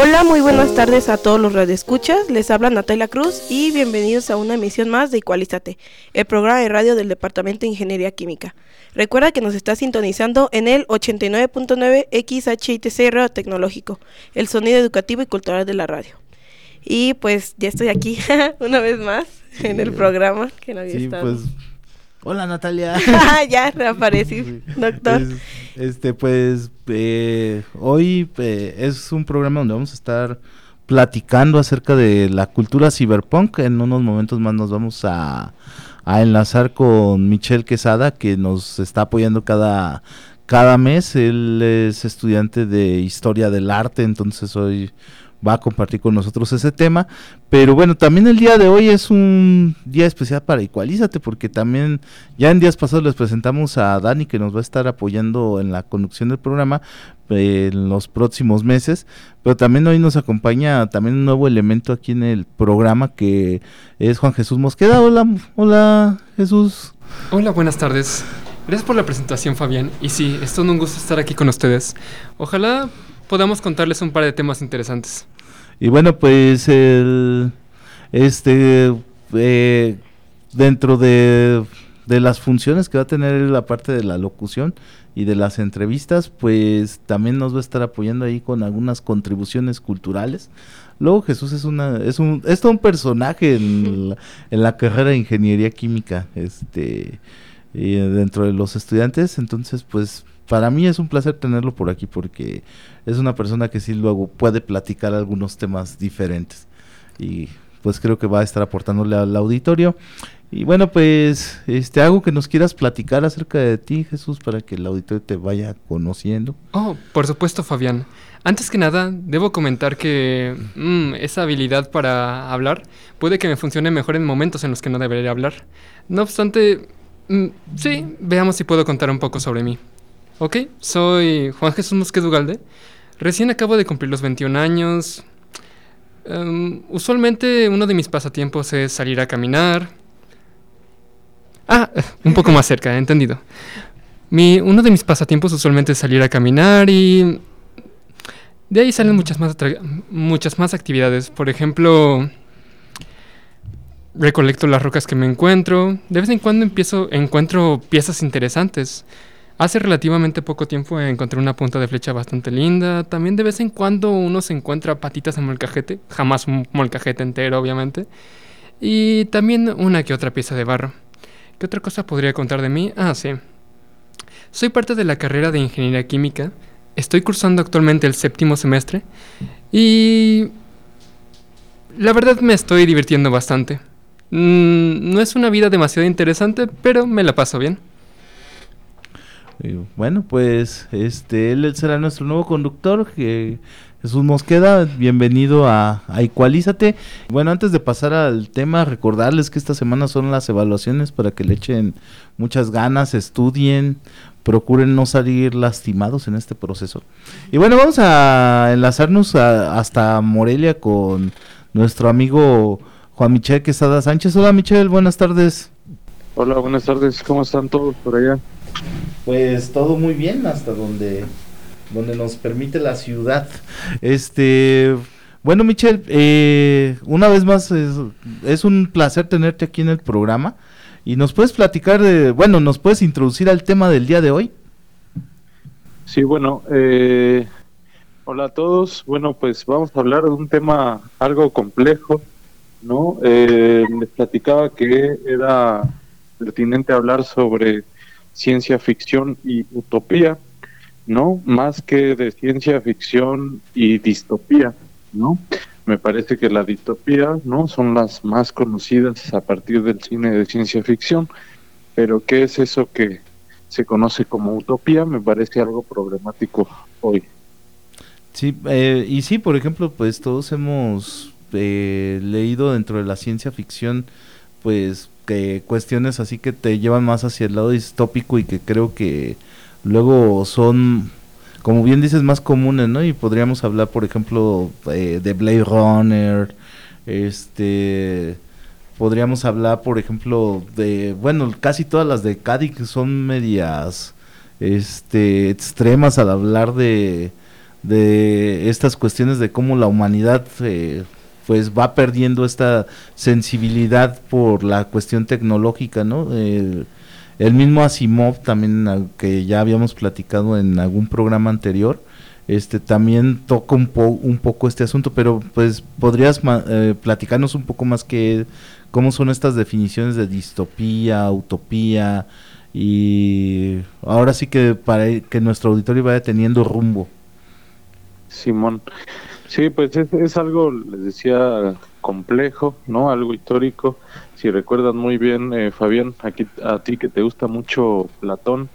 Hola, muy buenas tardes a todos los radioescuchas. Les habla Natalia Cruz y bienvenidos a una emisión más de Igualízate, el programa de radio del Departamento de Ingeniería Química. Recuerda que nos está sintonizando en el 89.9 XHITC Radio Tecnológico, el sonido educativo y cultural de la radio. Y pues ya estoy aquí una vez más en el programa que no había Sí, estado. pues. Hola Natalia. ya reaparecí, doctor. Es- este, pues, eh, hoy eh, es un programa donde vamos a estar platicando acerca de la cultura cyberpunk. En unos momentos más nos vamos a, a enlazar con Michelle Quesada, que nos está apoyando cada, cada mes. Él es estudiante de historia del arte, entonces hoy va a compartir con nosotros ese tema. Pero bueno, también el día de hoy es un día especial para Igualízate, porque también ya en días pasados les presentamos a Dani que nos va a estar apoyando en la conducción del programa eh, en los próximos meses, pero también hoy nos acompaña también un nuevo elemento aquí en el programa que es Juan Jesús Mosqueda. Hola, hola Jesús. Hola, buenas tardes. Gracias por la presentación, Fabián. Y sí, es todo un gusto estar aquí con ustedes. Ojalá podamos contarles un par de temas interesantes. Y bueno, pues este eh, dentro de, de las funciones que va a tener la parte de la locución y de las entrevistas, pues también nos va a estar apoyando ahí con algunas contribuciones culturales. Luego Jesús es una es un es un personaje en la, en la carrera de ingeniería química, este y dentro de los estudiantes, entonces pues para mí es un placer tenerlo por aquí porque es una persona que sí luego puede platicar algunos temas diferentes y pues creo que va a estar aportándole al auditorio. Y bueno, pues este algo que nos quieras platicar acerca de ti, Jesús, para que el auditorio te vaya conociendo. Oh, por supuesto, Fabián. Antes que nada, debo comentar que mm, esa habilidad para hablar puede que me funcione mejor en momentos en los que no debería hablar. No obstante, mm, sí, veamos si puedo contar un poco sobre mí. Ok, soy Juan Jesús Mosqueda Ugalde. Recién acabo de cumplir los 21 años. Em, usualmente uno de mis pasatiempos es salir a caminar. Ah, un poco más cerca, entendido. Mi, uno de mis pasatiempos usualmente es salir a caminar y de ahí salen muchas más, muchas más actividades. Por ejemplo, recolecto las rocas que me encuentro. De vez en cuando empiezo, encuentro piezas interesantes. Hace relativamente poco tiempo encontré una punta de flecha bastante linda. También de vez en cuando uno se encuentra patitas en molcajete. Jamás un molcajete entero, obviamente. Y también una que otra pieza de barro. ¿Qué otra cosa podría contar de mí? Ah, sí. Soy parte de la carrera de Ingeniería Química. Estoy cursando actualmente el séptimo semestre. Y... La verdad me estoy divirtiendo bastante. Mm, no es una vida demasiado interesante, pero me la paso bien. Bueno, pues este él será nuestro nuevo conductor, que Jesús Mosqueda, bienvenido a, a Ecualízate. Bueno, antes de pasar al tema, recordarles que esta semana son las evaluaciones para que le echen muchas ganas, estudien, procuren no salir lastimados en este proceso. Y bueno, vamos a enlazarnos a- hasta Morelia con nuestro amigo Juan Michel Quesada Sánchez. Hola Michel, buenas tardes. Hola, buenas tardes. ¿Cómo están todos por allá? Pues todo muy bien hasta donde, donde nos permite la ciudad. Este, bueno, Michelle, eh, una vez más es, es un placer tenerte aquí en el programa y nos puedes platicar de, bueno, nos puedes introducir al tema del día de hoy. Sí, bueno, eh, hola a todos. Bueno, pues vamos a hablar de un tema algo complejo, ¿no? Eh, les platicaba que era pertinente hablar sobre ciencia ficción y utopía, ¿no? Más que de ciencia ficción y distopía, ¿no? Me parece que la distopía, ¿no? Son las más conocidas a partir del cine de ciencia ficción, pero ¿qué es eso que se conoce como utopía? Me parece algo problemático hoy. Sí, eh, y sí, por ejemplo, pues todos hemos eh, leído dentro de la ciencia ficción, pues que cuestiones así que te llevan más hacia el lado distópico y que creo que luego son, como bien dices, más comunes, ¿no? Y podríamos hablar, por ejemplo, eh, de Blade Runner, este podríamos hablar, por ejemplo, de, bueno, casi todas las de Cádiz son medias este extremas al hablar de, de estas cuestiones de cómo la humanidad eh, pues va perdiendo esta sensibilidad por la cuestión tecnológica, ¿no? el mismo Asimov también que ya habíamos platicado en algún programa anterior, este también toca un, un poco este asunto, pero pues podrías eh, platicarnos un poco más que cómo son estas definiciones de distopía, utopía y ahora sí que para que nuestro auditorio vaya teniendo rumbo. Simón, sí, pues es, algo, les decía, complejo, ¿no? Algo histórico. Si recuerdan muy bien, eh, Fabián, aquí a ti que te gusta mucho Platón,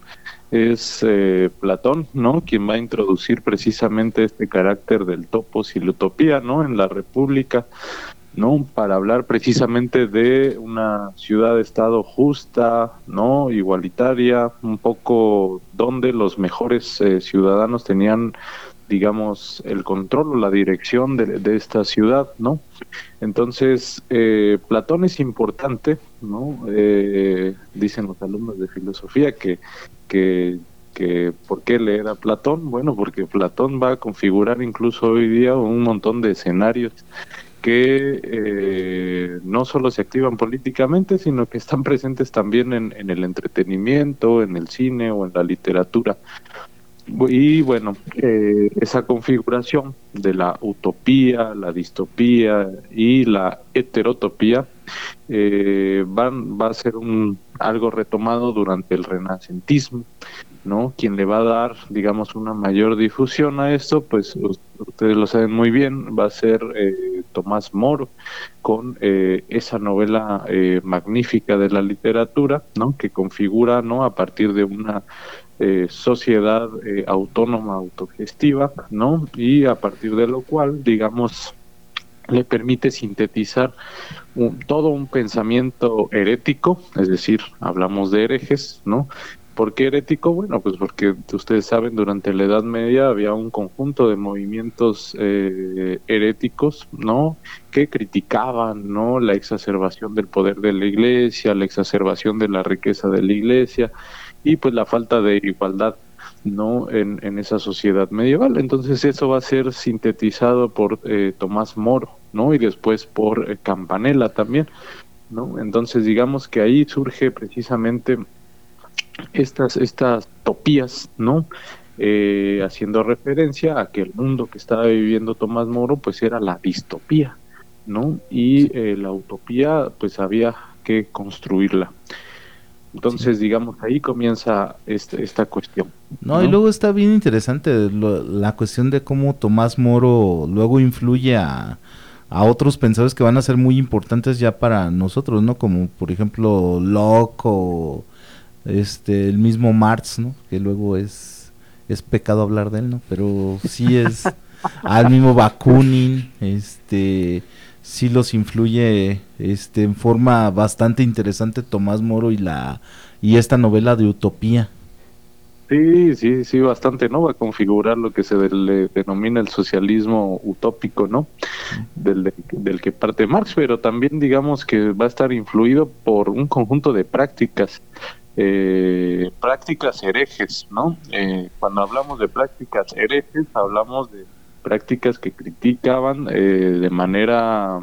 es eh, Platón, ¿no? Quien va a introducir precisamente este carácter del topos y la utopía, ¿no? En la República. ¿no? Para hablar precisamente de una ciudad-estado justa, ¿no? Igualitaria, un poco donde los mejores eh, ciudadanos tenían, digamos, el control o la dirección de, esta ciudad, ¿no? Entonces, eh, Platón es importante, ¿no? Eh, dicen los alumnos de filosofía que, que que por qué leer a Platón, bueno, porque Platón va a configurar incluso hoy día un montón de escenarios que eh, no solo se activan políticamente, sino que están presentes también en, el entretenimiento, en el cine o en la literatura. Y bueno, eh, esa configuración de la utopía, la distopía y la heterotopía eh, van, va a ser un, algo retomado durante el renacentismo ¿no? Quien le va a dar, digamos, una mayor difusión a esto, pues ustedes lo saben muy bien, va a ser eh, Tomás Moro con eh, esa novela eh, magnífica de la literatura, ¿no? Que configura, ¿no? A partir de una sociedad autónoma, autogestiva, ¿no? Y a partir de lo cual, digamos, le permite sintetizar todo un pensamiento herético, es decir, hablamos de herejes, ¿no? ¿Por qué herético? Bueno, pues porque ustedes saben, durante la Edad Media había un conjunto de movimientos eh, heréticos, ¿no? Que criticaban, ¿no? La exacerbación del poder de la Iglesia, la exacerbación de la riqueza de la Iglesia y pues la falta de igualdad, ¿no? En, en esa sociedad medieval. Entonces eso va a ser sintetizado por eh, Tomás Moro, ¿no? Y después por eh, Campanella también, ¿no? Entonces digamos que ahí surge precisamente estas, estas topías, ¿no? Eh, haciendo referencia a que el mundo que estaba viviendo Tomás Moro, pues era la distopía, ¿no? Y eh, la utopía, pues había que construirla. Entonces, digamos, ahí comienza este, esta cuestión. No, y luego está bien interesante la cuestión de cómo Tomás Moro luego influye a, a otros pensadores que van a ser muy importantes ya para nosotros, ¿no? Como por ejemplo Locke o este el mismo Marx, ¿no? Que luego es es pecado hablar de él, ¿no? Pero sí es al mismo Bakunin, este sí los influye este en forma bastante interesante Tomás Moro y la y esta novela de utopía. Sí, sí, sí, bastante, ¿no? Va a configurar lo que se le denomina el socialismo utópico, ¿no? Del, del, que parte Marx, pero también digamos que va a estar influido por un conjunto de prácticas eh, prácticas herejes, ¿no? Eh, cuando hablamos de prácticas herejes, hablamos de prácticas que criticaban eh, de manera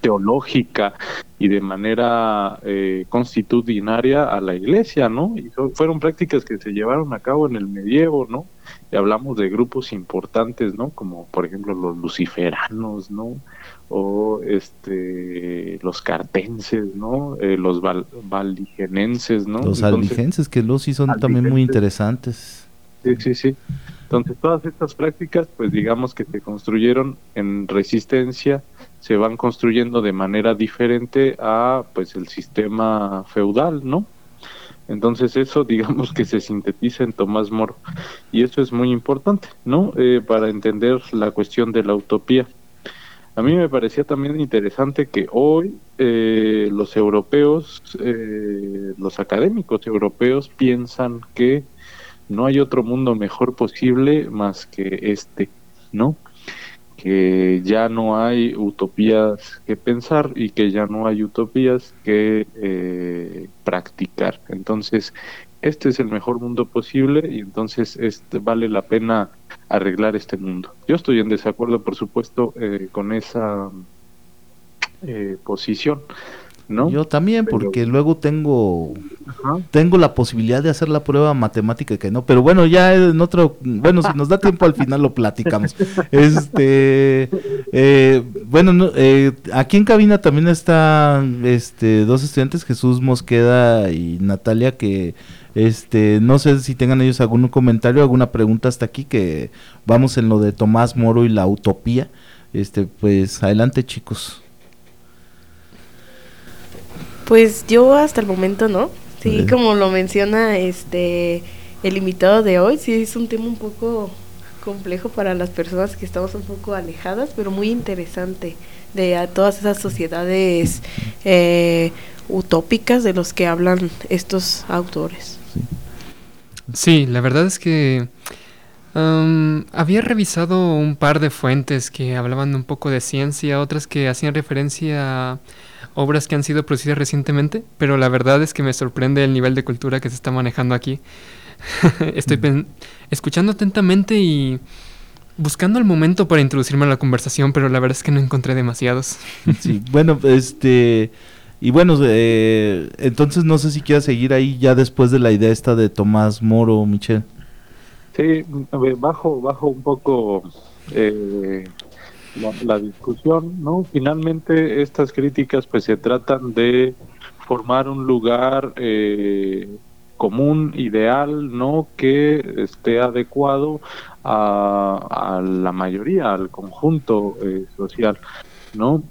teológica y de manera eh, constitucionaria a la iglesia, ¿no? Y fueron prácticas que se llevaron a cabo en el medievo, ¿no? Y hablamos de grupos importantes, ¿no? Como por ejemplo los luciferanos, ¿no? O este los cartenses, ¿no? Eh, los val valdigenenses, ¿no? Los albigenses, que los sí son también muy interesantes. Sí, sí, sí. Entonces todas estas prácticas, pues digamos que se construyeron en resistencia se van construyendo de manera diferente a pues el sistema feudal, ¿no? Entonces eso digamos que se sintetiza en Tomás Moro y eso es muy importante, ¿no? Eh, para entender la cuestión de la utopía. A mí me parecía también interesante que hoy eh, los europeos, eh, los académicos europeos piensan que no hay otro mundo mejor posible más que este, ¿no? Que ya no hay utopías que pensar y que ya no hay utopías que eh, practicar. Entonces, este es el mejor mundo posible y entonces este, vale la pena arreglar este mundo. Yo estoy en desacuerdo, por supuesto, eh, con esa eh, posición. ¿No? Yo también, porque luego tengo tengo la posibilidad de hacer la prueba matemática que no, pero bueno, ya en otro, bueno, si nos da tiempo al final lo platicamos. Este, eh, bueno, eh, aquí en cabina también están este, dos estudiantes, Jesús Mosqueda y Natalia, que este, no sé si tengan ellos algún comentario, alguna pregunta hasta aquí, que vamos en lo de Tomás Moro y la utopía. Este, pues adelante chicos. Pues yo hasta el momento no. Sí, como lo menciona este el invitado de hoy, sí es un tema un poco complejo para las personas que estamos un poco alejadas, pero muy interesante de todas esas sociedades eh, utópicas de los que hablan estos autores. Sí, la verdad es que había revisado un par de fuentes que hablaban un poco de ciencia, otras que hacían referencia a obras que han sido producidas recientemente, pero la verdad es que me sorprende el nivel de cultura que se está manejando aquí. Estoy escuchando atentamente y buscando el momento para introducirme a la conversación, pero la verdad es que no encontré demasiados. sí, bueno, este y bueno, eh, entonces no sé si quieras seguir ahí ya después de la idea esta de Tomás Moro, Michelle. Sí, bajo, bajo un poco eh, la, discusión, ¿no? Finalmente estas críticas pues se tratan de formar un lugar eh, común, ideal, ¿no? Que esté adecuado a, la mayoría, al conjunto social, ¿no?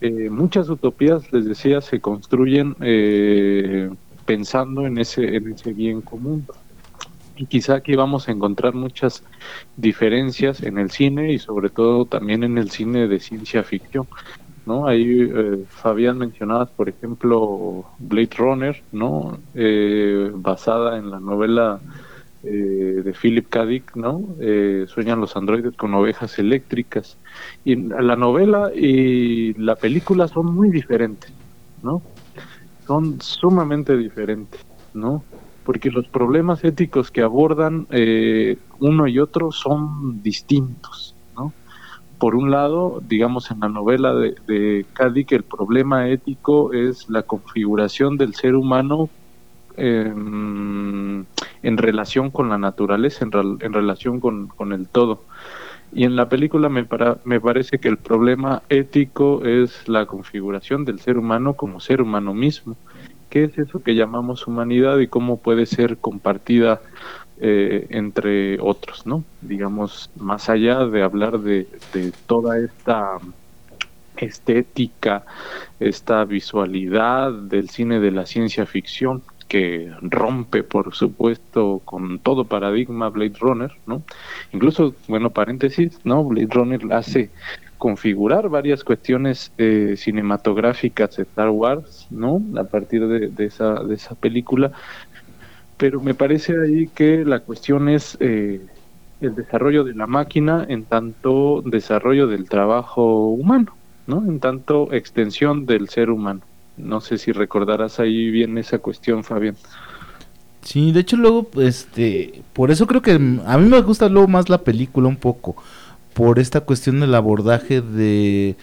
Eh, muchas utopías, les decía, se construyen eh, pensando en ese, en ese bien común. Y quizá aquí vamos a encontrar muchas diferencias en el cine y sobre todo también en el cine de ciencia ficción. ¿no? Ahí eh, Fabián mencionabas, por ejemplo, Blade Runner, ¿no? basada en la novela eh, de Philip K. Dick, ¿no? Eh, sueñan los androides con ovejas eléctricas. Y la novela y la película son muy diferentes, ¿no? Son sumamente diferentes, ¿no? Porque los problemas éticos que abordan eh, uno y otro son distintos, ¿no? Por un lado, digamos en la novela de, de K. Dick, el problema ético es la configuración del ser humano en, relación con la naturaleza, en, en relación con, con, el todo. Y en la película me, para, me parece que el problema ético es la configuración del ser humano como ser humano mismo. ¿Qué es eso que llamamos humanidad y cómo puede ser compartida eh, entre otros, ¿no? Digamos, más allá de hablar de, de toda esta estética, esta visualidad del cine de la ciencia ficción que rompe, por supuesto, con todo paradigma Blade Runner, ¿no? Incluso, bueno, paréntesis, ¿no? Blade Runner hace configurar varias cuestiones eh, cinematográficas de Star Wars, ¿no? A partir de, esa, de esa película. Pero me parece ahí que la cuestión es eh, el desarrollo de la máquina en tanto desarrollo del trabajo humano, ¿no? En tanto extensión del ser humano. No sé si recordarás ahí bien esa cuestión, Fabián. Sí, de hecho luego, este, por eso creo que a mí me gusta luego más la película un poco, por esta cuestión del abordaje de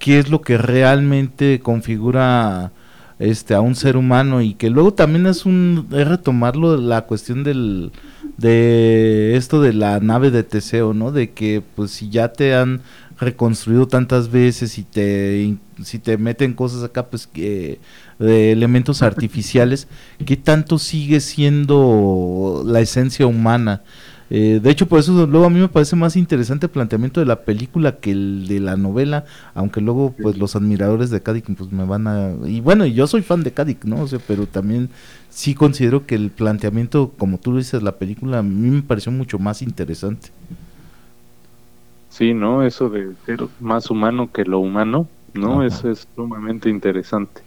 qué es lo que realmente configura este a un ser humano y que luego también es un es retomarlo la cuestión del de esto de la nave de Teseo, ¿no? De que pues si ya te han reconstruido tantas veces y te si te meten cosas acá pues que de elementos artificiales qué tanto sigue siendo la esencia humana eh, de hecho por eso luego a mí me parece más interesante el planteamiento de la película que el de la novela aunque luego pues los admiradores de Kadik pues me van a y bueno yo soy fan de Kadik no o sea pero también sí considero que el planteamiento como tú dices la película a mí me pareció mucho más interesante Sí, ¿no? Eso de ser más humano que lo humano, ¿no? Ajá. Eso es sumamente interesante.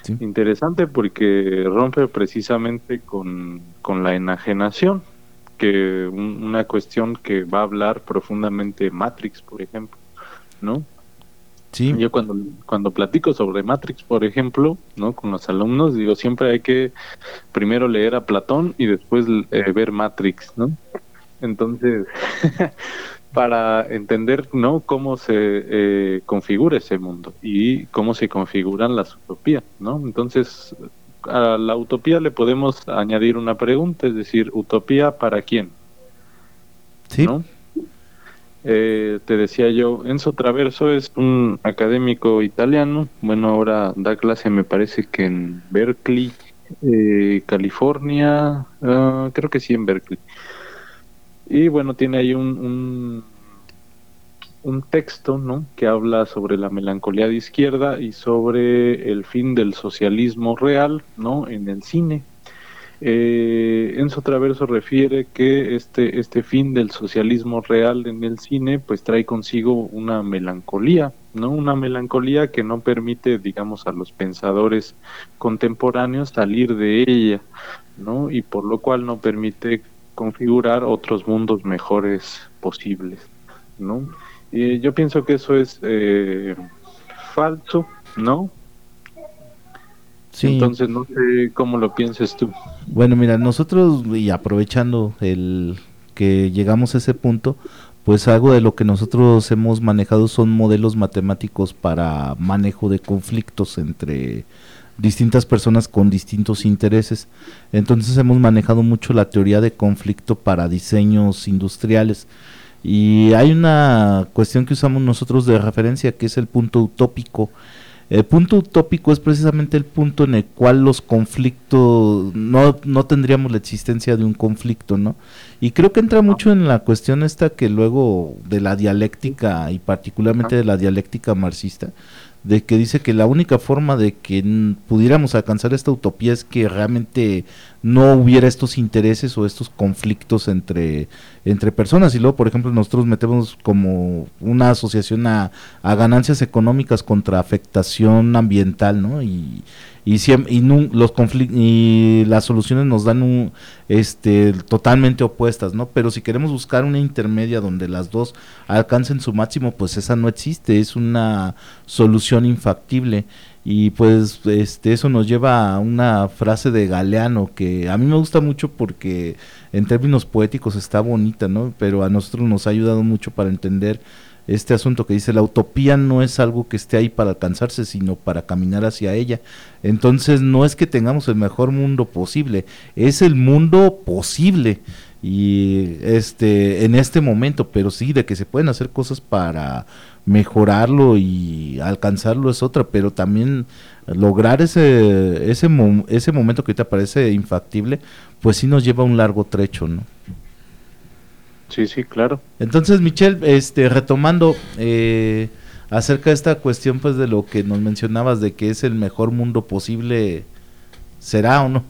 Sí. Interesante porque rompe precisamente con, con la enajenación, que un- una cuestión que va a hablar profundamente Matrix, por ejemplo, ¿no? Sí, Yo cuando, cuando platico sobre Matrix, por ejemplo, ¿no? Con los alumnos, digo, siempre hay que primero leer a Platón y después eh, ver Matrix, ¿no? Entonces, para entender, ¿no? Cómo se eh, configura ese mundo y cómo se configuran las utopías, ¿no? Entonces, a la utopía le podemos añadir una pregunta, es decir, ¿utopía para quién? sí, ¿no? Eh, te decía yo, Enzo Traverso es un académico italiano, bueno, ahora da clase me parece que en Berkeley, eh, California, ah, creo que sí en Berkeley. Y bueno, tiene ahí un, un, un texto, ¿no? Que habla sobre la melancolía de izquierda y sobre el fin del socialismo real, ¿no? En el cine. Eh, Enzo Traverso refiere que este, este fin del socialismo real en el cine pues trae consigo una melancolía, ¿no? Una melancolía que no permite, digamos, a los pensadores contemporáneos salir de ella, ¿no? Y por lo cual no permite configurar otros mundos mejores posibles, ¿no? Y yo pienso que eso es eh, falso, ¿no? sí. Entonces no sé cómo lo pienses tú. Bueno, mira, nosotros, y aprovechando el que llegamos a ese punto, pues algo de lo que nosotros hemos manejado son modelos matemáticos para manejo de conflictos entre distintas personas con distintos intereses. Entonces hemos manejado mucho la teoría de conflicto para diseños industriales. Y hay una cuestión que usamos nosotros de referencia que es el punto utópico. El punto utópico es precisamente el punto en el cual los conflictos, no, no tendríamos la existencia de un conflicto, ¿no? Y creo que entra mucho en la cuestión esta que luego de la dialéctica y particularmente de la dialéctica marxista, de que dice que la única forma de que pudiéramos alcanzar esta utopía es que realmente no hubiera estos intereses o estos conflictos entre, entre personas. Y luego, por ejemplo, nosotros metemos como una asociación a, ganancias económicas contra afectación ambiental, ¿no? Y, y, y, nun- los conflic- y las soluciones nos dan un, este, totalmente opuestas, ¿no? Pero si queremos buscar una intermedia donde las dos alcancen su máximo, pues esa no existe, es una solución infactible. Y pues este eso nos lleva a una frase de Galeano que a mí me gusta mucho porque en términos poéticos está bonita, ¿no? Pero a nosotros nos ha ayudado mucho para entender este asunto que dice la utopía no es algo que esté ahí para alcanzarse, sino para caminar hacia ella. Entonces no es que tengamos el mejor mundo posible, es el mundo posible y este en este momento, pero sí de que se pueden hacer cosas para mejorarlo y alcanzarlo es otra, pero también lograr ese ese ese momento que ahorita parece infactible, pues sí nos lleva un largo trecho, ¿no? Sí, sí, claro. Entonces, Michelle, este, retomando eh, acerca de esta cuestión, pues de lo que nos mencionabas de que es el mejor mundo posible, ¿será o no?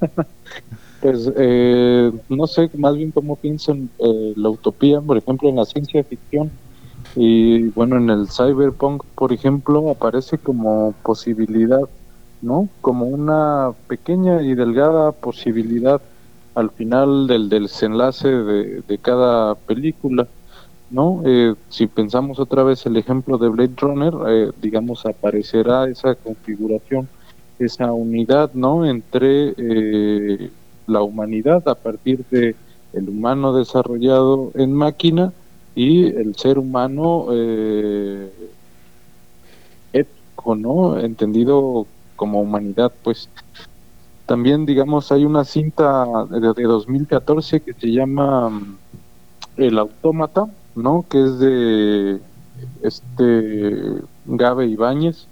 Pues eh, no sé, más bien cómo piensan eh, la utopía, por ejemplo, en la ciencia ficción. Y bueno, en el cyberpunk, por ejemplo, aparece como posibilidad, ¿no? Como una pequeña y delgada posibilidad al final del, del desenlace de, de cada película, ¿no? Eh, si pensamos otra vez el ejemplo de Blade Runner, eh, digamos, aparecerá esa configuración, esa unidad, ¿no? Entre eh, la humanidad a partir de el humano desarrollado en máquina y el ser humano eh, ético, ¿no? Entendido como humanidad, pues. También, digamos, hay una cinta de, de 2014 que se llama mm, El Autómata, ¿no? Que es de este Gabe Ibáñez,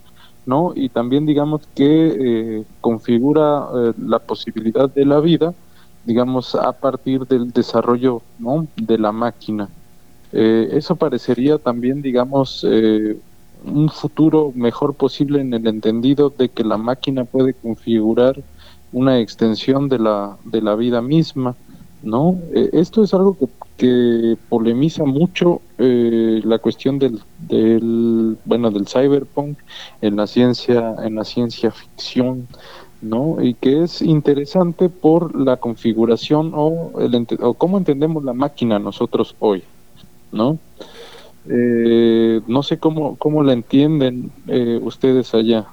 ¿no? Y también, digamos, que eh, configura eh, la posibilidad de la vida, digamos, a partir del desarrollo, ¿no? De la máquina. Eh, eso parecería también, digamos, eh, un futuro mejor posible en el entendido de que la máquina puede configurar una extensión de la, de la vida misma. ¿no? Eh, esto es algo que, que polemiza mucho eh, la cuestión del, del, bueno, del cyberpunk en la ciencia, en la ciencia ficción, ¿no? Y que es interesante por la configuración o, el, o cómo entendemos la máquina nosotros hoy, ¿no? Eh, no sé cómo, cómo la entienden ustedes allá.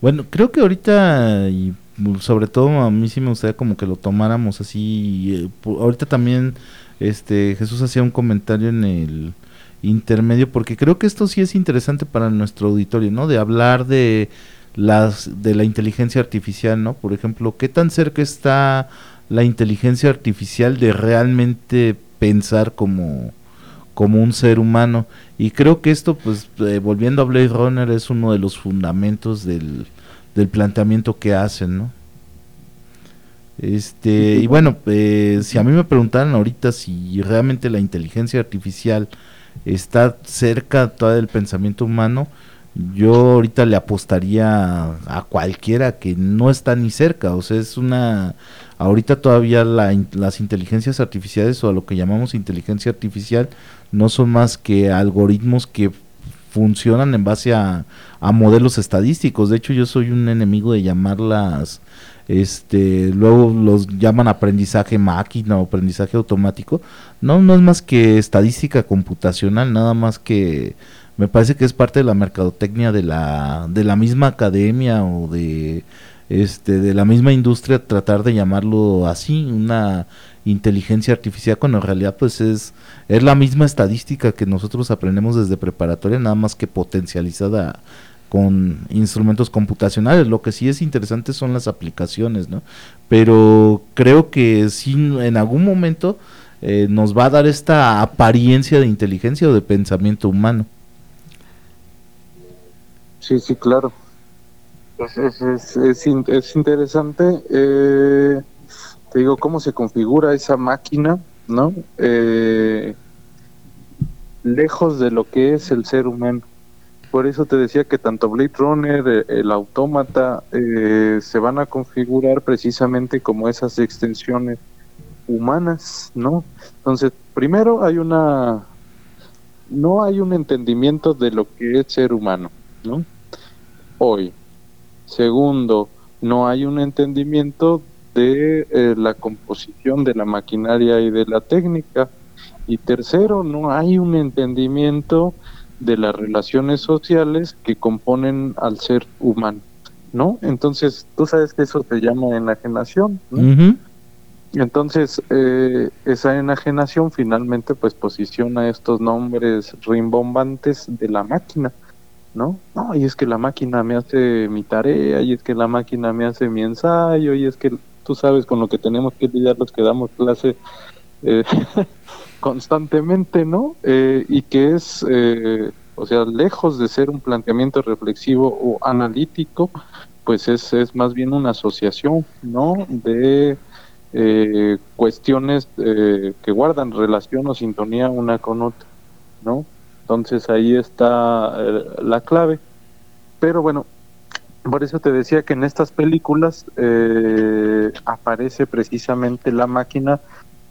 Bueno, creo que ahorita y sobre todo a mí sí me gustaría como que lo tomáramos así. Eh, ahorita también este Jesús hacía un comentario en el intermedio porque creo que esto sí es interesante para nuestro auditorio, ¿no? De hablar de las de la inteligencia artificial, ¿no? Por ejemplo, ¿qué tan cerca está la inteligencia artificial de realmente pensar como como un ser humano? Y creo que esto pues eh, volviendo a Blade Runner es uno de los fundamentos del del planteamiento que hacen, ¿no? Este, y bueno, eh, si a mí me preguntaran ahorita si realmente la inteligencia artificial está cerca toda del pensamiento humano, yo ahorita le apostaría a, cualquiera que no está ni cerca, o sea, es una, ahorita todavía las inteligencias artificiales o a lo que llamamos inteligencia artificial no son más que algoritmos que funcionan en base a, modelos estadísticos. De hecho, yo soy un enemigo de llamarlas, este, luego los llaman aprendizaje máquina o aprendizaje automático. No, no es más que estadística computacional, nada más que me parece que es parte de la mercadotecnia de la, de la misma academia o de este de la misma industria tratar de llamarlo así, una inteligencia artificial cuando en realidad pues es es la misma estadística que nosotros aprendemos desde preparatoria, nada más que potencializada con instrumentos computacionales. Lo que sí es interesante son las aplicaciones, ¿no? Pero creo que sí en algún momento eh, nos va a dar esta apariencia de inteligencia o de pensamiento humano. Sí, sí, claro. Es, es, es, es interesante. Eh, te digo, cómo se configura esa máquina, ¿no? Eh, lejos de lo que es el ser humano. Por eso te decía que tanto Blade Runner, eh, el autómata, eh, se van a configurar precisamente como esas extensiones humanas, ¿no? Entonces, primero hay una, no hay un entendimiento de lo que es ser humano, ¿no? Hoy. Segundo, no hay un entendimiento de eh, la composición de la maquinaria y de la técnica. Y tercero, no hay un entendimiento de las relaciones sociales que componen al ser humano, ¿no? Entonces, tú sabes que eso se llama enajenación, ¿no? Entonces, eh, esa enajenación finalmente pues posiciona estos nombres rimbombantes de la máquina, ¿no? No, y es que la máquina me hace mi tarea, y es que la máquina me hace mi ensayo, y es que tú sabes con lo que tenemos que lidiar los que damos clase eh, constantemente, ¿no? Eh, y que es, eh, o sea, lejos de ser un planteamiento reflexivo o analítico, pues es, es más bien una asociación, ¿no? De cuestiones que guardan relación o sintonía una con otra, ¿no? Entonces ahí está la clave. Pero bueno, por eso te decía que en estas películas eh, aparece precisamente la máquina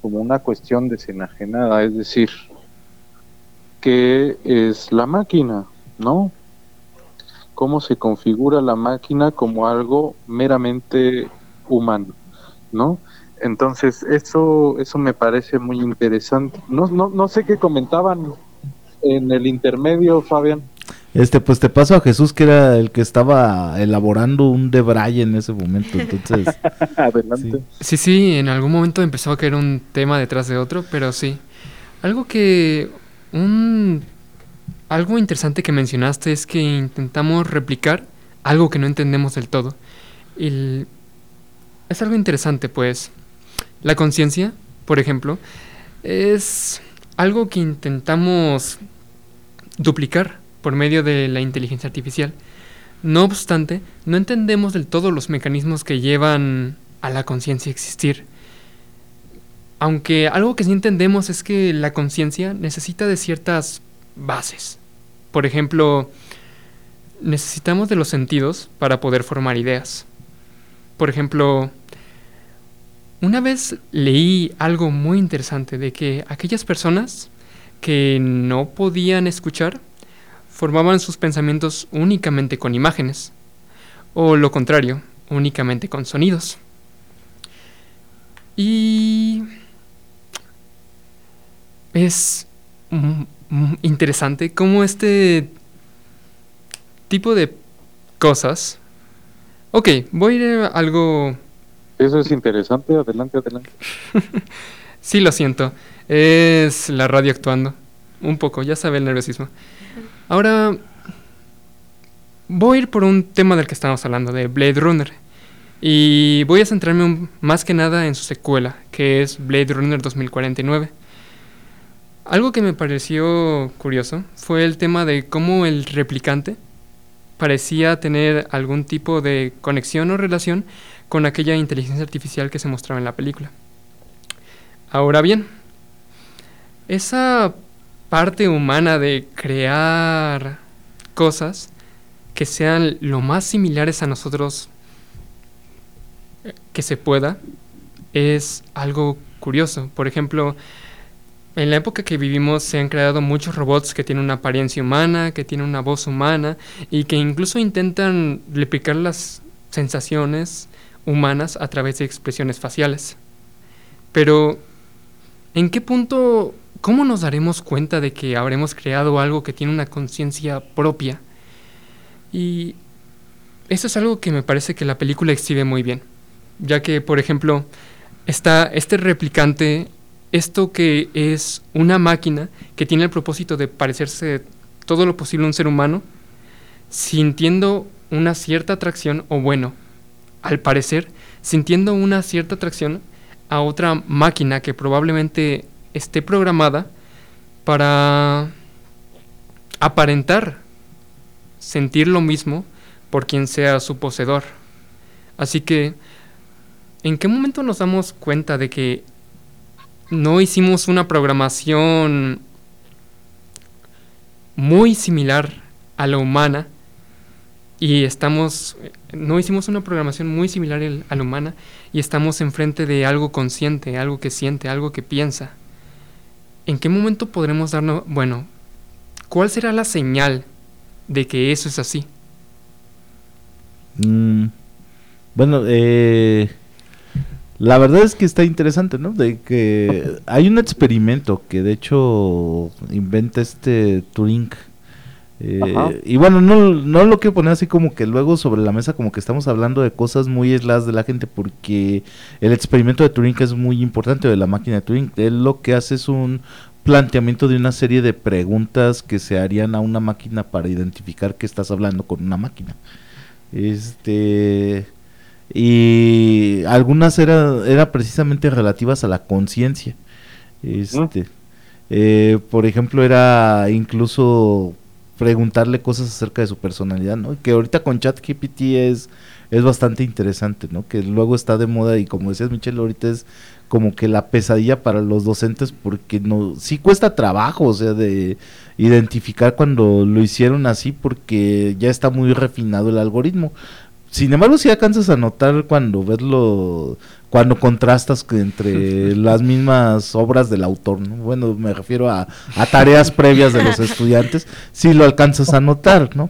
como una cuestión desenajenada, es decir, ¿qué es la máquina? ¿No? ¿Cómo se configura la máquina como algo meramente humano? ¿No? Entonces, eso, eso me parece muy interesante. No, no, no sé qué comentaban en el intermedio, Fabián. Este, pues te paso a Jesús, que era el que estaba elaborando un debray en ese momento. Entonces, adelante. Sí. sí, en algún momento empezó a caer un tema detrás de otro, pero sí. Algo que. Un. Algo interesante que mencionaste es que intentamos replicar algo que no entendemos del todo. Y es algo interesante, pues. La conciencia, por ejemplo, es algo que intentamos duplicar por medio de la inteligencia artificial. No obstante, no entendemos del todo los mecanismos que llevan a la conciencia a existir. Aunque algo que sí entendemos es que la conciencia necesita de ciertas bases. Por ejemplo, necesitamos de los sentidos para poder formar ideas. Por ejemplo, una vez leí algo muy interesante de que aquellas personas que no podían escuchar formaban sus pensamientos únicamente con imágenes, o lo contrario, únicamente con sonidos. Y es interesante cómo este tipo de cosas... Ok, voy a ir a algo... Eso es interesante, adelante, adelante. sí, lo siento. Es la radio actuando. Un poco, ya sabe el nerviosismo. Ahora, voy a ir por un tema del que estamos hablando, de Blade Runner. Y voy a centrarme más que nada en su secuela, que es Blade Runner 2049. Algo que me pareció curioso fue el tema de cómo el replicante parecía tener algún tipo de conexión o relación con aquella inteligencia artificial que se mostraba en la película. Ahora bien, esa parte humana de crear cosas que sean lo más similares a nosotros eh, que se pueda es algo curioso. Por ejemplo, en la época que vivimos se han creado muchos robots que tienen una apariencia humana, que tienen una voz humana y que incluso intentan replicar las sensaciones humanas a través de expresiones faciales. Pero, ¿en qué punto ¿cómo nos daremos cuenta de que habremos creado algo que tiene una conciencia propia? Y eso es algo que me parece que la película exhibe muy bien, ya que, por ejemplo, está este replicante, esto que es una máquina que tiene el propósito de parecerse todo lo posible a un ser humano, sintiendo una cierta atracción, o bueno, al parecer, sintiendo una cierta atracción a otra máquina que probablemente esté programada para aparentar sentir lo mismo por quien sea su poseedor. Así que, ¿en qué momento nos damos cuenta de que no hicimos una programación muy similar a la humana y estamos no hicimos una programación muy similar a la humana y estamos enfrente de algo consciente, algo que siente, algo que piensa. ¿En qué momento podremos darnos, bueno, cuál será la señal de que eso es así? Mm, bueno, eh, la verdad es que está interesante, ¿no? De que hay un experimento que de hecho inventa este Turing eh, y bueno, no, no lo quiero poner así como que luego sobre la mesa como que estamos hablando de cosas muy aisladas de la gente porque el experimento de Turing es muy importante de la máquina de Turing. Él lo que hace es un planteamiento de una serie de preguntas que se harían a una máquina para identificar que estás hablando con una máquina. Este y algunas eran era precisamente relativas a la conciencia. Este, eh, por ejemplo, era incluso preguntarle cosas acerca de su personalidad, ¿no? Que ahorita con ChatGPT es, es bastante interesante, ¿no? Que luego está de moda y como decías Michelle, ahorita es como que la pesadilla para los docentes porque no sí cuesta trabajo, o sea, de identificar cuando lo hicieron así porque ya está muy refinado el algoritmo. Sin embargo, si alcanzas a notar cuando ves lo, cuando contrastas entre las mismas obras del autor, ¿no? Bueno, me refiero a, tareas previas de los estudiantes, si lo alcanzas a notar, ¿no?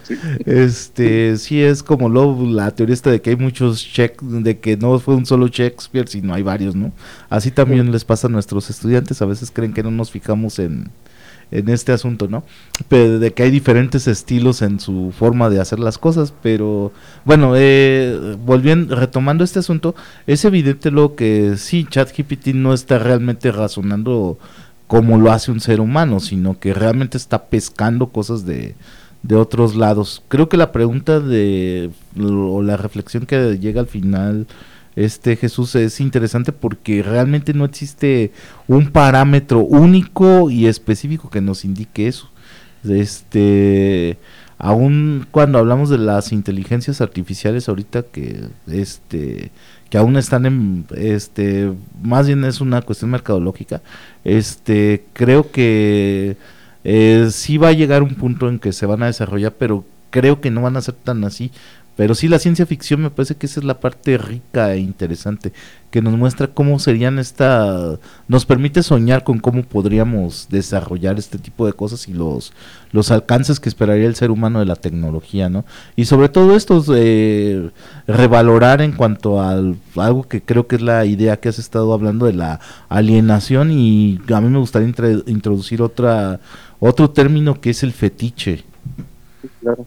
este, sí es como lo, la teoría esta de que hay muchos checks, de que no fue un solo Shakespeare, sino hay varios, ¿no? Así también les pasa a nuestros estudiantes, a veces creen que no nos fijamos en, en este asunto, ¿no? Pero de que hay diferentes estilos en su forma de hacer las cosas, pero bueno, eh, volviendo, retomando este asunto, es evidente lo que sí, ChatGPT no está realmente razonando como lo hace un ser humano, sino que realmente está pescando cosas de, de otros lados. Creo que la pregunta de, o la reflexión que llega al final este Jesús es interesante porque realmente no existe un parámetro único y específico que nos indique eso. Este aún cuando hablamos de las inteligencias artificiales ahorita que este que aún están en este más bien es una cuestión mercadológica este creo que eh, sí va a llegar un punto en que se van a desarrollar pero creo que no van a ser tan así Pero sí, la ciencia ficción me parece que esa es la parte rica e interesante, que nos muestra cómo serían esta, nos permite soñar con cómo podríamos desarrollar este tipo de cosas y los, los alcances que esperaría el ser humano de la tecnología, ¿no? Y sobre todo esto, eh, revalorar en cuanto a algo que creo que es la idea que has estado hablando de la alienación y a mí me gustaría introducir otra, otro término que es el fetiche. Sí, claro.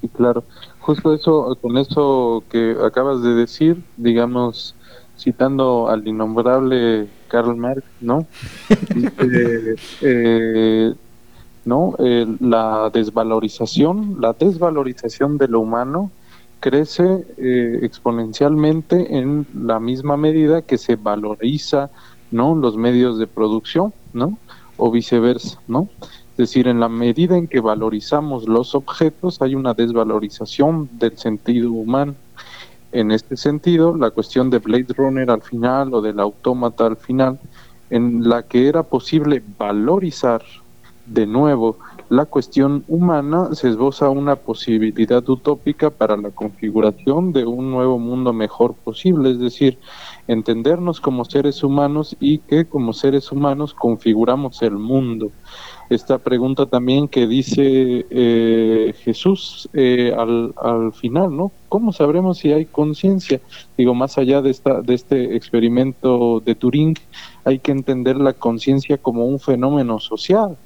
Sí, claro justo eso, con eso que acabas de decir, digamos, citando al innombrable Karl Marx, ¿no? Eh, ¿no? la desvalorización, la desvalorización de lo humano crece eh, exponencialmente en la misma medida que se valoriza, ¿no? Los medios de producción, ¿no? O viceversa, ¿no? Es decir, en la medida en que valorizamos los objetos, hay una desvalorización del sentido humano. En este sentido, la cuestión de Blade Runner al final o del autómata al final, en la que era posible valorizar de nuevo la cuestión humana, se esboza una posibilidad utópica para la configuración de un nuevo mundo mejor posible, es decir, entendernos como seres humanos y que como seres humanos configuramos el mundo esta pregunta también que dice eh, Jesús eh, al, al, final, ¿no? ¿Cómo sabremos si hay conciencia? Digo, más allá de, esta, de este experimento de Turing, hay que entender la conciencia como un fenómeno social,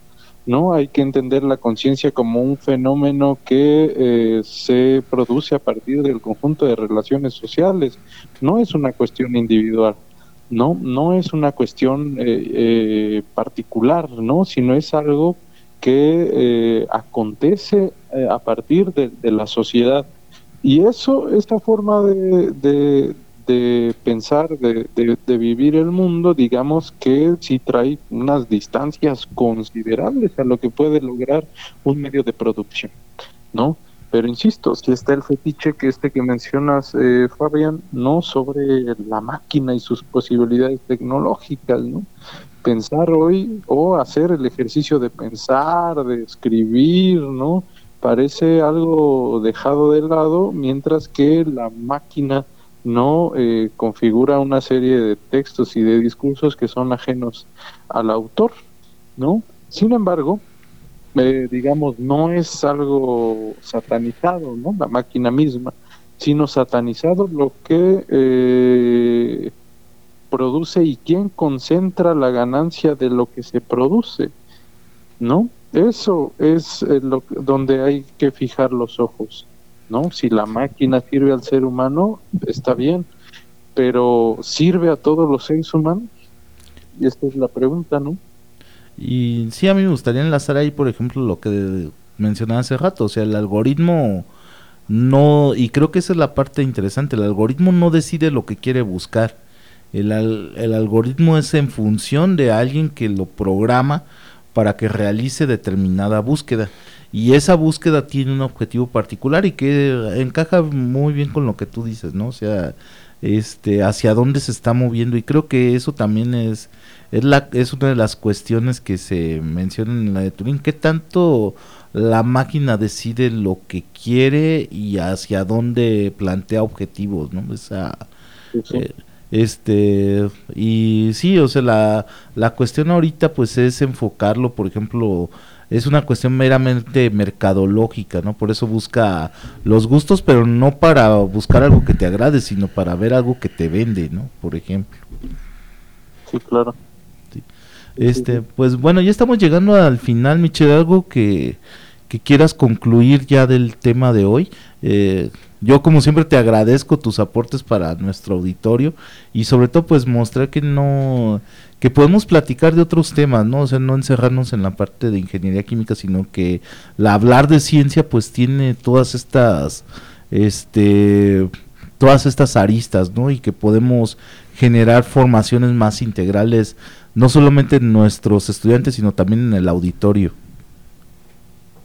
¿no? Hay que entender la conciencia como un fenómeno que eh, se produce a partir del conjunto de relaciones sociales, no es una cuestión individual no, no es una cuestión eh, eh, particular, ¿no? sino es algo que eh, acontece a partir de, la sociedad. Y eso, esta forma de, de, pensar, de, de, vivir el mundo, digamos que sí trae unas distancias considerables a lo que puede lograr un medio de producción, ¿no? Pero insisto, si está el fetiche que este que mencionas, eh, Fabián, no sobre la máquina y sus posibilidades tecnológicas, ¿no? Pensar hoy o hacer el ejercicio de pensar, de escribir, ¿no? Parece algo dejado de lado, mientras que la máquina no eh, configura una serie de textos y de discursos que son ajenos al autor, ¿no? Sin embargo, eh, digamos, no es algo satanizado, ¿no? La máquina misma, sino satanizado lo que eh, produce y quién concentra la ganancia de lo que se produce, ¿no? Eso es eh, lo, donde hay que fijar los ojos, ¿no? Si la máquina sirve al ser humano, está bien, pero ¿sirve a todos los seres humanos? Y esta es la pregunta, ¿no? Y sí, a mí me gustaría enlazar ahí, por ejemplo, lo que mencionaba hace rato, o sea, el algoritmo no, y creo que esa es la parte interesante, el algoritmo no decide lo que quiere buscar, el, el algoritmo es en función de alguien que lo programa para que realice determinada búsqueda. Y esa búsqueda tiene un objetivo particular y que encaja muy bien con lo que tú dices, ¿no? O sea, este, hacia dónde se está moviendo y creo que eso también es es la es una de las cuestiones que se mencionan en la de Turing qué tanto la máquina decide lo que quiere y hacia dónde plantea objetivos no esa eh, este y sí o sea la la cuestión ahorita pues es enfocarlo por ejemplo es una cuestión meramente mercadológica, ¿no? Por eso busca los gustos, pero no para buscar algo que te agrade, sino para ver algo que te vende, ¿no? Por ejemplo. Sí, claro. Este, pues bueno, ya estamos llegando al final, Michelle, algo que, que quieras concluir ya del tema de hoy. Eh, yo como siempre te agradezco tus aportes para nuestro auditorio y sobre todo pues mostrar que no que podemos platicar de otros temas, ¿no? O sea, no encerrarnos en la parte de ingeniería química, sino que la hablar de ciencia pues tiene todas estas este todas estas aristas, ¿no? Y que podemos generar formaciones más integrales no solamente en nuestros estudiantes, sino también en el auditorio.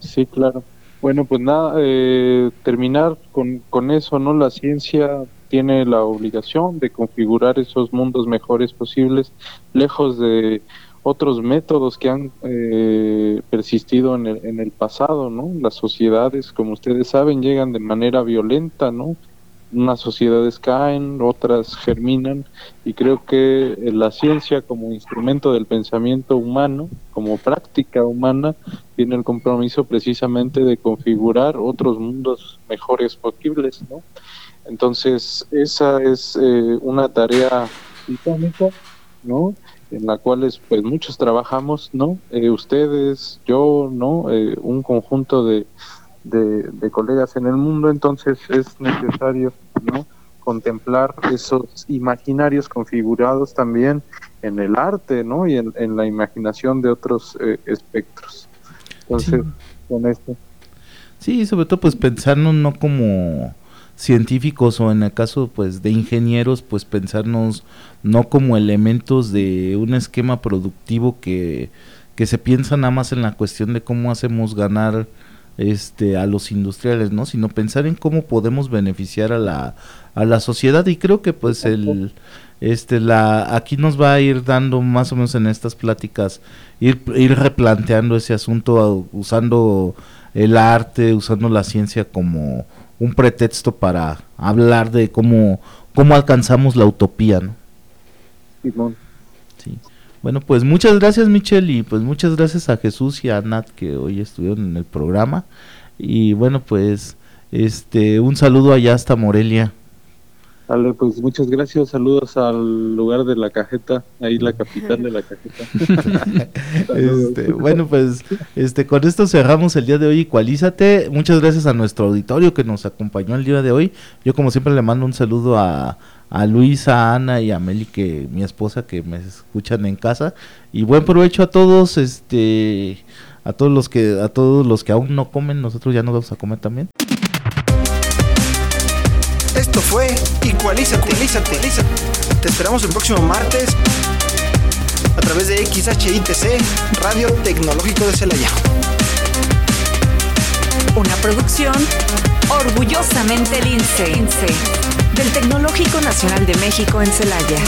Sí, claro. Bueno, pues nada, eh, terminar con, con eso, ¿no? La ciencia tiene la obligación de configurar esos mundos mejores posibles, lejos de otros métodos que han eh, persistido en el, en el pasado, ¿no? Las sociedades, como ustedes saben, llegan de manera violenta, ¿no? Unas sociedades caen, otras germinan, y creo que eh, la ciencia como instrumento del pensamiento humano, como práctica humana, tiene el compromiso precisamente de configurar otros mundos mejores posibles, ¿no? Entonces, esa es eh, una tarea titánica, ¿no? en la cuales pues muchos trabajamos, ¿no? Eh, ustedes, yo, ¿no? Eh, un conjunto de, de, colegas en el mundo, entonces es necesario, ¿no? Contemplar esos imaginarios configurados también en el arte, ¿no? Y en, la imaginación de otros eh, espectros. Entonces, con esto. Sí, sobre todo pues pensarnos no como científicos o en el caso pues de ingenieros pues pensarnos no como elementos de un esquema productivo que, que se piensa nada más en la cuestión de cómo hacemos ganar este a los industriales no sino pensar en cómo podemos beneficiar a la a la sociedad y creo que pues el este la aquí nos va a ir dando más o menos en estas pláticas ir ir replanteando ese asunto usando el arte usando la ciencia como un pretexto para hablar de cómo, cómo alcanzamos la utopía, ¿no? Simón. Sí. Bueno, pues muchas gracias Michelle y pues muchas gracias a Jesús y a Nat que hoy estuvieron en el programa. Y bueno, pues este un saludo allá hasta Morelia. Vale, pues muchas gracias, saludos al lugar de la cajeta, ahí la capital de la cajeta. este, bueno, pues este con esto cerramos el día de hoy Igualízate. Muchas gracias a nuestro auditorio que nos acompañó el día de hoy. Yo como siempre le mando un saludo a, a Luisa, a Ana y a Meli, que mi esposa que me escuchan en casa y buen provecho a todos, este a todos los que a todos los que aún no comen, nosotros ya nos vamos a comer también. Esto fue Igualízate, Igualízate. Te esperamos el próximo martes a través de XHITC, Radio Tecnológico de Celaya. Una producción orgullosamente lince del Tecnológico Nacional de México en Celaya.